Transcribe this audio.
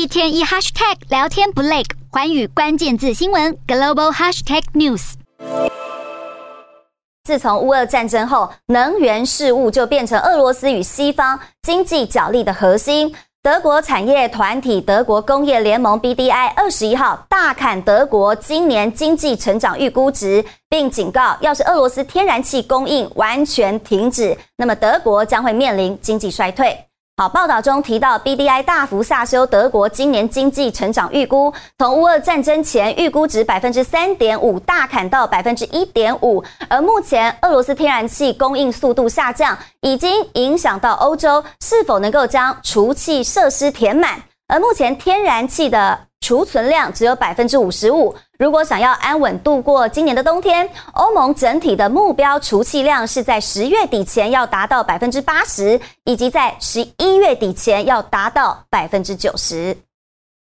一天一 hashtag 聊天不累，环宇关键字新闻 global hashtag news。自从乌俄战争后，能源事务就变成俄罗斯与西方经济角力的核心。德国产业团体德国工业联盟 BDI 二十一号大砍德国今年经济成长预估值，并警告，要是俄罗斯天然气供应完全停止，那么德国将会面临经济衰退。好，报道中提到，BDI 大幅下修德国今年经济成长预估，从乌俄战争前预估值百分之三点五大砍到百分之一点五。而目前俄罗斯天然气供应速度下降，已经影响到欧洲是否能够将储气设施填满。而目前天然气的储存量只有百分之五十五。如果想要安稳度过今年的冬天，欧盟整体的目标储气量是在十月底前要达到百分之八十，以及在十一月底前要达到百分之九十。